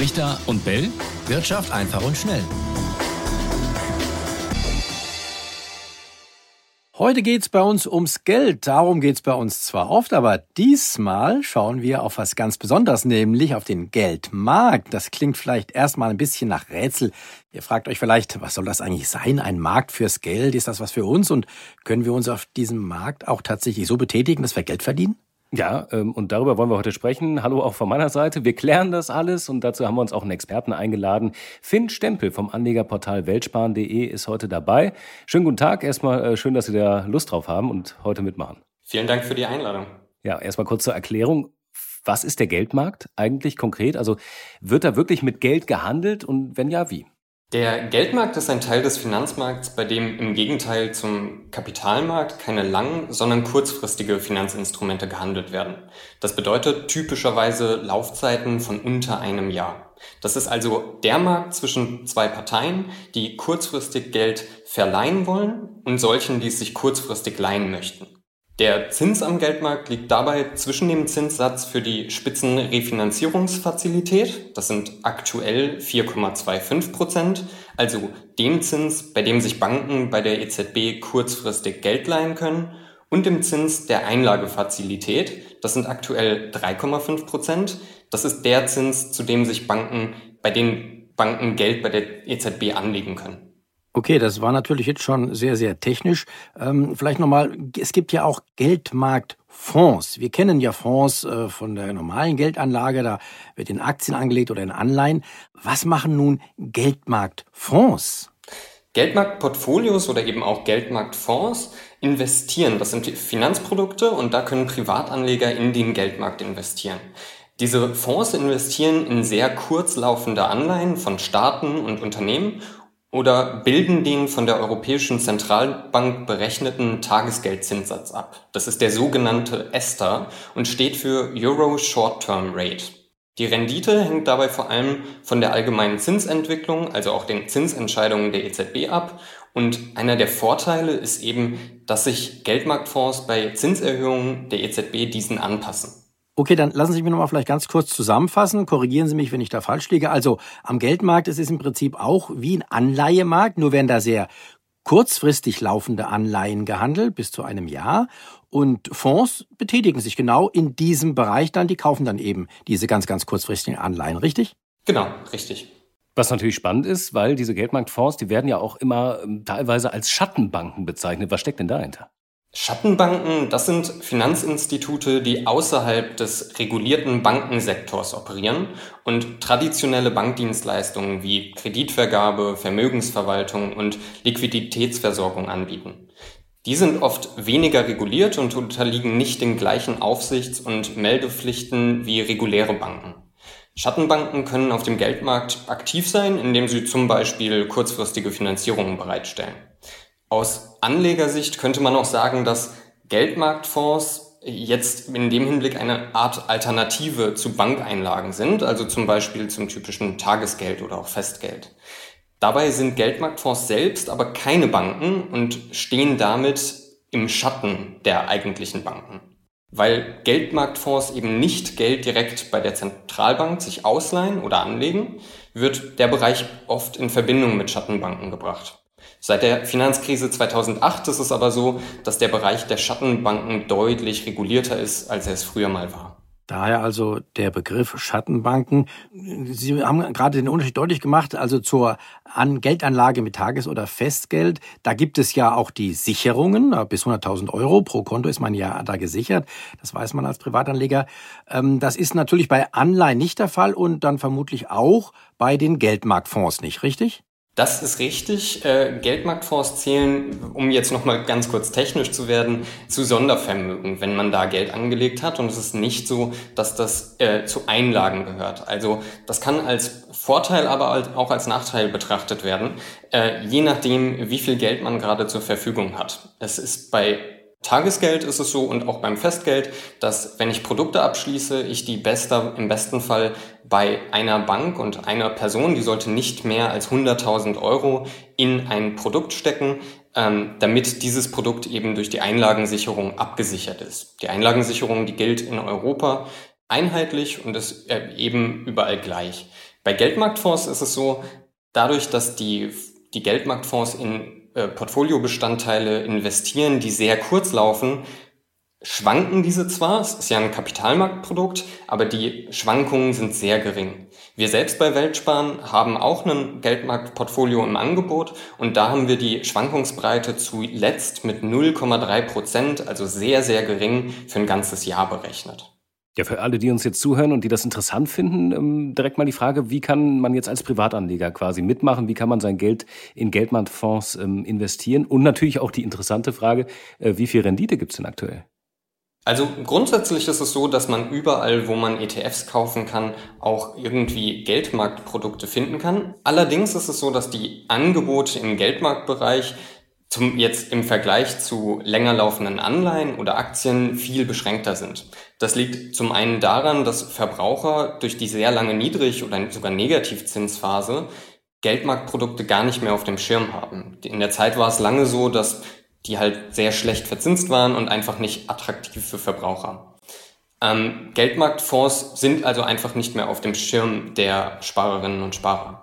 Richter und Bell. Wirtschaft einfach und schnell. Heute geht's bei uns ums Geld. Darum geht's bei uns zwar oft, aber diesmal schauen wir auf was ganz Besonderes, nämlich auf den Geldmarkt. Das klingt vielleicht erstmal ein bisschen nach Rätsel. Ihr fragt euch vielleicht, was soll das eigentlich sein? Ein Markt fürs Geld? Ist das was für uns? Und können wir uns auf diesem Markt auch tatsächlich so betätigen, dass wir Geld verdienen? Ja, ähm, und darüber wollen wir heute sprechen. Hallo auch von meiner Seite. Wir klären das alles und dazu haben wir uns auch einen Experten eingeladen. Finn Stempel vom Anlegerportal Weltsparen.de ist heute dabei. Schönen guten Tag. Erstmal äh, schön, dass Sie da Lust drauf haben und heute mitmachen. Vielen Dank für die Einladung. Ja, erstmal kurz zur Erklärung. Was ist der Geldmarkt eigentlich konkret? Also wird da wirklich mit Geld gehandelt und wenn ja, wie? Der Geldmarkt ist ein Teil des Finanzmarkts, bei dem im Gegenteil zum Kapitalmarkt keine langen, sondern kurzfristige Finanzinstrumente gehandelt werden. Das bedeutet typischerweise Laufzeiten von unter einem Jahr. Das ist also der Markt zwischen zwei Parteien, die kurzfristig Geld verleihen wollen und solchen, die es sich kurzfristig leihen möchten. Der Zins am Geldmarkt liegt dabei zwischen dem Zinssatz für die Spitzenrefinanzierungsfazilität, das sind aktuell 4,25 Prozent, also dem Zins, bei dem sich Banken bei der EZB kurzfristig Geld leihen können, und dem Zins der Einlagefazilität, das sind aktuell 3,5 Prozent. Das ist der Zins, zu dem sich Banken, bei den Banken Geld bei der EZB anlegen können. Okay, das war natürlich jetzt schon sehr, sehr technisch. Ähm, vielleicht nochmal, es gibt ja auch Geldmarktfonds. Wir kennen ja Fonds äh, von der normalen Geldanlage, da wird in Aktien angelegt oder in Anleihen. Was machen nun Geldmarktfonds? Geldmarktportfolios oder eben auch Geldmarktfonds investieren. Das sind Finanzprodukte und da können Privatanleger in den Geldmarkt investieren. Diese Fonds investieren in sehr kurzlaufende Anleihen von Staaten und Unternehmen oder bilden den von der Europäischen Zentralbank berechneten Tagesgeldzinssatz ab. Das ist der sogenannte ESTA und steht für Euro Short-Term Rate. Die Rendite hängt dabei vor allem von der allgemeinen Zinsentwicklung, also auch den Zinsentscheidungen der EZB ab. Und einer der Vorteile ist eben, dass sich Geldmarktfonds bei Zinserhöhungen der EZB diesen anpassen. Okay, dann lassen Sie mich nochmal vielleicht ganz kurz zusammenfassen. Korrigieren Sie mich, wenn ich da falsch liege. Also am Geldmarkt ist es im Prinzip auch wie ein Anleihemarkt, nur werden da sehr kurzfristig laufende Anleihen gehandelt, bis zu einem Jahr. Und Fonds betätigen sich genau in diesem Bereich dann, die kaufen dann eben diese ganz, ganz kurzfristigen Anleihen, richtig? Genau, richtig. Was natürlich spannend ist, weil diese Geldmarktfonds, die werden ja auch immer ähm, teilweise als Schattenbanken bezeichnet. Was steckt denn dahinter? Schattenbanken, das sind Finanzinstitute, die außerhalb des regulierten Bankensektors operieren und traditionelle Bankdienstleistungen wie Kreditvergabe, Vermögensverwaltung und Liquiditätsversorgung anbieten. Die sind oft weniger reguliert und unterliegen nicht den gleichen Aufsichts- und Meldepflichten wie reguläre Banken. Schattenbanken können auf dem Geldmarkt aktiv sein, indem sie zum Beispiel kurzfristige Finanzierungen bereitstellen. Aus Anlegersicht könnte man auch sagen, dass Geldmarktfonds jetzt in dem Hinblick eine Art Alternative zu Bankeinlagen sind, also zum Beispiel zum typischen Tagesgeld oder auch Festgeld. Dabei sind Geldmarktfonds selbst aber keine Banken und stehen damit im Schatten der eigentlichen Banken. Weil Geldmarktfonds eben nicht Geld direkt bei der Zentralbank sich ausleihen oder anlegen, wird der Bereich oft in Verbindung mit Schattenbanken gebracht. Seit der Finanzkrise 2008 ist es aber so, dass der Bereich der Schattenbanken deutlich regulierter ist, als er es früher mal war. Daher also der Begriff Schattenbanken. Sie haben gerade den Unterschied deutlich gemacht, also zur An Geldanlage mit Tages- oder Festgeld. Da gibt es ja auch die Sicherungen. Bis 100.000 Euro pro Konto ist man ja da gesichert. Das weiß man als Privatanleger. Ähm, das ist natürlich bei Anleihen nicht der Fall und dann vermutlich auch bei den Geldmarktfonds nicht, richtig? Das ist richtig. Äh, Geldmarktfonds zählen, um jetzt nochmal ganz kurz technisch zu werden, zu Sondervermögen, wenn man da Geld angelegt hat. Und es ist nicht so, dass das äh, zu Einlagen gehört. Also das kann als Vorteil, aber auch als Nachteil betrachtet werden, äh, je nachdem, wie viel Geld man gerade zur Verfügung hat. Es ist bei Tagesgeld ist es so und auch beim Festgeld, dass wenn ich Produkte abschließe, ich die bester, im besten Fall bei einer Bank und einer Person, die sollte nicht mehr als 100.000 Euro in ein Produkt stecken, ähm, damit dieses Produkt eben durch die Einlagensicherung abgesichert ist. Die Einlagensicherung, die gilt in Europa einheitlich und ist äh, eben überall gleich. Bei Geldmarktfonds ist es so, dadurch, dass die, die Geldmarktfonds in äh, Portfoliobestandteile investieren, die sehr kurz laufen, schwanken diese zwar, es ist ja ein Kapitalmarktprodukt, aber die Schwankungen sind sehr gering. Wir selbst bei Weltsparen haben auch ein Geldmarktportfolio im Angebot und da haben wir die Schwankungsbreite zuletzt mit 0,3 Prozent, also sehr, sehr gering, für ein ganzes Jahr berechnet. Ja, für alle, die uns jetzt zuhören und die das interessant finden, ähm, direkt mal die Frage, wie kann man jetzt als Privatanleger quasi mitmachen? Wie kann man sein Geld in Geldmarktfonds ähm, investieren? Und natürlich auch die interessante Frage, äh, wie viel Rendite gibt es denn aktuell? Also grundsätzlich ist es so, dass man überall, wo man ETFs kaufen kann, auch irgendwie Geldmarktprodukte finden kann. Allerdings ist es so, dass die Angebote im Geldmarktbereich zum jetzt im Vergleich zu länger laufenden Anleihen oder Aktien viel beschränkter sind. Das liegt zum einen daran, dass Verbraucher durch die sehr lange Niedrig- oder sogar Negativzinsphase Geldmarktprodukte gar nicht mehr auf dem Schirm haben. In der Zeit war es lange so, dass die halt sehr schlecht verzinst waren und einfach nicht attraktiv für Verbraucher. Ähm, Geldmarktfonds sind also einfach nicht mehr auf dem Schirm der Sparerinnen und Sparer.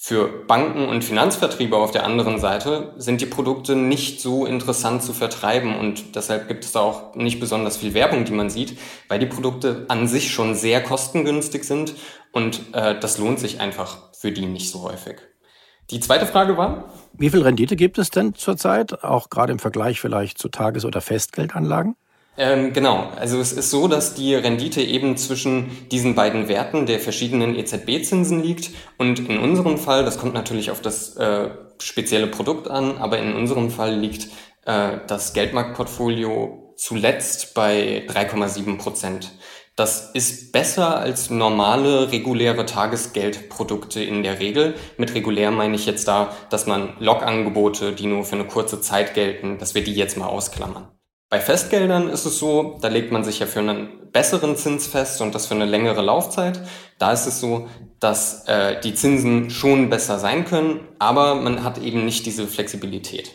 Für Banken und Finanzvertriebe auf der anderen Seite sind die Produkte nicht so interessant zu vertreiben und deshalb gibt es da auch nicht besonders viel Werbung, die man sieht, weil die Produkte an sich schon sehr kostengünstig sind und äh, das lohnt sich einfach für die nicht so häufig. Die zweite Frage war? Wie viel Rendite gibt es denn zurzeit, auch gerade im Vergleich vielleicht zu Tages- oder Festgeldanlagen? Ähm, genau, also es ist so, dass die Rendite eben zwischen diesen beiden Werten der verschiedenen EZB-Zinsen liegt und in unserem Fall, das kommt natürlich auf das äh, spezielle Produkt an, aber in unserem Fall liegt äh, das Geldmarktportfolio zuletzt bei 3,7 Prozent. Das ist besser als normale reguläre Tagesgeldprodukte in der Regel. Mit regulär meine ich jetzt da, dass man Logangebote, die nur für eine kurze Zeit gelten, dass wir die jetzt mal ausklammern. Bei Festgeldern ist es so, da legt man sich ja für einen besseren Zins fest und das für eine längere Laufzeit. Da ist es so, dass äh, die Zinsen schon besser sein können, aber man hat eben nicht diese Flexibilität.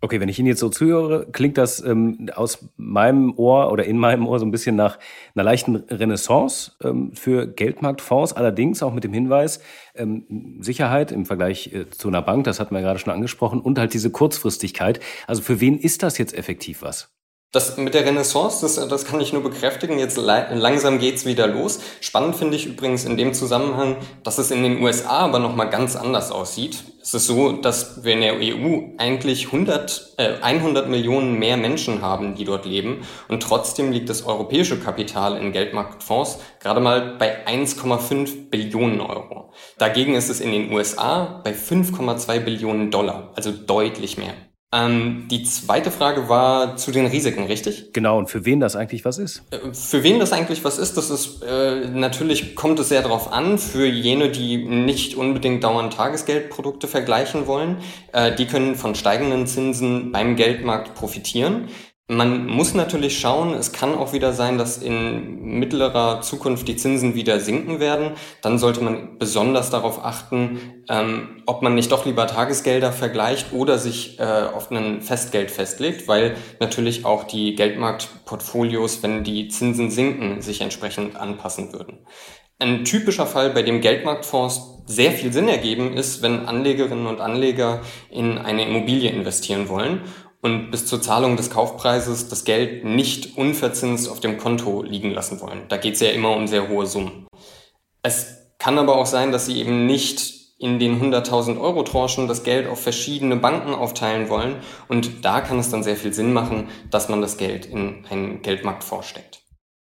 Okay, wenn ich Ihnen jetzt so zuhöre, klingt das ähm, aus meinem Ohr oder in meinem Ohr so ein bisschen nach einer leichten Renaissance ähm, für Geldmarktfonds, allerdings auch mit dem Hinweis, ähm, Sicherheit im Vergleich äh, zu einer Bank, das hatten wir gerade schon angesprochen, und halt diese Kurzfristigkeit. Also für wen ist das jetzt effektiv was? Das mit der Renaissance, das, das kann ich nur bekräftigen. Jetzt langsam geht's wieder los. Spannend finde ich übrigens in dem Zusammenhang, dass es in den USA aber nochmal ganz anders aussieht. Es ist so, dass wir in der EU eigentlich 100, äh, 100 Millionen mehr Menschen haben, die dort leben. Und trotzdem liegt das europäische Kapital in Geldmarktfonds gerade mal bei 1,5 Billionen Euro. Dagegen ist es in den USA bei 5,2 Billionen Dollar, also deutlich mehr. Ähm, die zweite Frage war zu den Risiken, richtig? Genau, und für wen das eigentlich was ist? Äh, für wen das eigentlich was ist, das ist äh, natürlich kommt es sehr darauf an. Für jene, die nicht unbedingt dauernd Tagesgeldprodukte vergleichen wollen, äh, die können von steigenden Zinsen beim Geldmarkt profitieren. Man muss natürlich schauen, es kann auch wieder sein, dass in mittlerer Zukunft die Zinsen wieder sinken werden. Dann sollte man besonders darauf achten, ähm, ob man nicht doch lieber Tagesgelder vergleicht oder sich äh, auf ein Festgeld festlegt, weil natürlich auch die Geldmarktportfolios, wenn die Zinsen sinken, sich entsprechend anpassen würden. Ein typischer Fall, bei dem Geldmarktfonds sehr viel Sinn ergeben, ist, wenn Anlegerinnen und Anleger in eine Immobilie investieren wollen und bis zur Zahlung des Kaufpreises das Geld nicht unverzinst auf dem Konto liegen lassen wollen. Da geht es ja immer um sehr hohe Summen. Es kann aber auch sein, dass sie eben nicht in den 100.000 Euro Tranchen das Geld auf verschiedene Banken aufteilen wollen. Und da kann es dann sehr viel Sinn machen, dass man das Geld in einen Geldmarkt vorsteckt.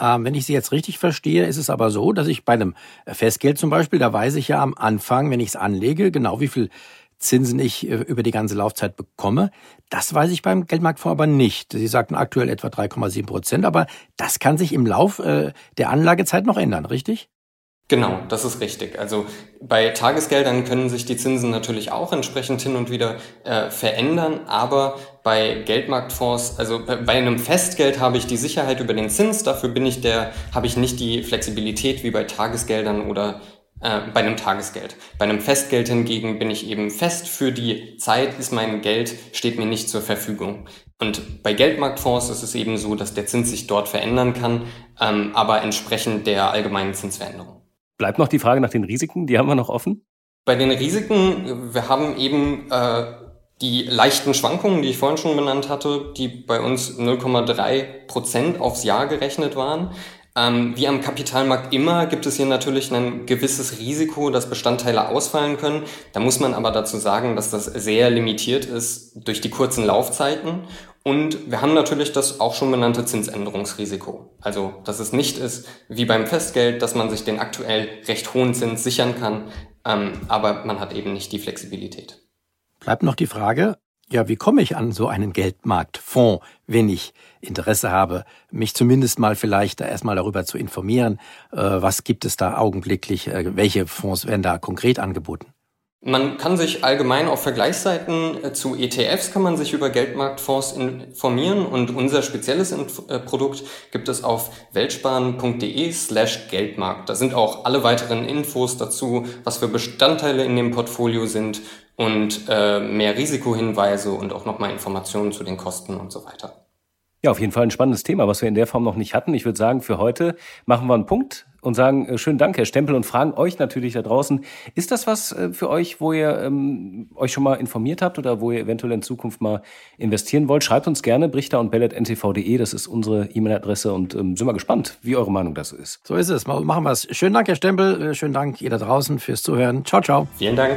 Ähm, wenn ich Sie jetzt richtig verstehe, ist es aber so, dass ich bei einem Festgeld zum Beispiel, da weiß ich ja am Anfang, wenn ich es anlege, genau wie viel Zinsen ich äh, über die ganze Laufzeit bekomme. Das weiß ich beim Geldmarktfonds aber nicht. Sie sagten aktuell etwa 3,7 Prozent, aber das kann sich im Lauf äh, der Anlagezeit noch ändern, richtig? Genau, das ist richtig. Also bei Tagesgeldern können sich die Zinsen natürlich auch entsprechend hin und wieder äh, verändern, aber bei Geldmarktfonds, also bei einem Festgeld habe ich die Sicherheit über den Zins, dafür bin ich der, habe ich nicht die Flexibilität wie bei Tagesgeldern oder äh, bei einem Tagesgeld. Bei einem Festgeld hingegen bin ich eben fest für die Zeit, ist mein Geld, steht mir nicht zur Verfügung. Und bei Geldmarktfonds ist es eben so, dass der Zins sich dort verändern kann, ähm, aber entsprechend der allgemeinen Zinsveränderung. Bleibt noch die Frage nach den Risiken, die haben wir noch offen? Bei den Risiken, wir haben eben äh, die leichten Schwankungen, die ich vorhin schon benannt hatte, die bei uns 0,3 Prozent aufs Jahr gerechnet waren. Ähm, wie am Kapitalmarkt immer gibt es hier natürlich ein gewisses Risiko, dass Bestandteile ausfallen können. Da muss man aber dazu sagen, dass das sehr limitiert ist durch die kurzen Laufzeiten. Und wir haben natürlich das auch schon benannte Zinsänderungsrisiko. Also, dass es nicht ist wie beim Festgeld, dass man sich den aktuell recht hohen Zins sichern kann, ähm, aber man hat eben nicht die Flexibilität. Bleibt noch die Frage, ja, wie komme ich an so einen Geldmarktfonds, wenn ich Interesse habe, mich zumindest mal vielleicht da erstmal darüber zu informieren, äh, was gibt es da augenblicklich, äh, welche Fonds werden da konkret angeboten? Man kann sich allgemein auf Vergleichsseiten äh, zu ETFs kann man sich über Geldmarktfonds informieren und unser spezielles Produkt gibt es auf weltsparen.de slash Geldmarkt. Da sind auch alle weiteren Infos dazu, was für Bestandteile in dem Portfolio sind und äh, mehr Risikohinweise und auch nochmal Informationen zu den Kosten und so weiter. Ja, auf jeden Fall ein spannendes Thema, was wir in der Form noch nicht hatten. Ich würde sagen, für heute machen wir einen Punkt und sagen äh, schönen Dank, Herr Stempel, und fragen euch natürlich da draußen, ist das was äh, für euch, wo ihr ähm, euch schon mal informiert habt oder wo ihr eventuell in Zukunft mal investieren wollt? Schreibt uns gerne, brichter und bellet.ntv.de, das ist unsere E-Mail-Adresse und ähm, sind wir gespannt, wie eure Meinung dazu ist. So ist es, machen wir es. Schönen Dank, Herr Stempel, äh, schönen Dank ihr da draußen fürs Zuhören. Ciao, ciao. Vielen Dank.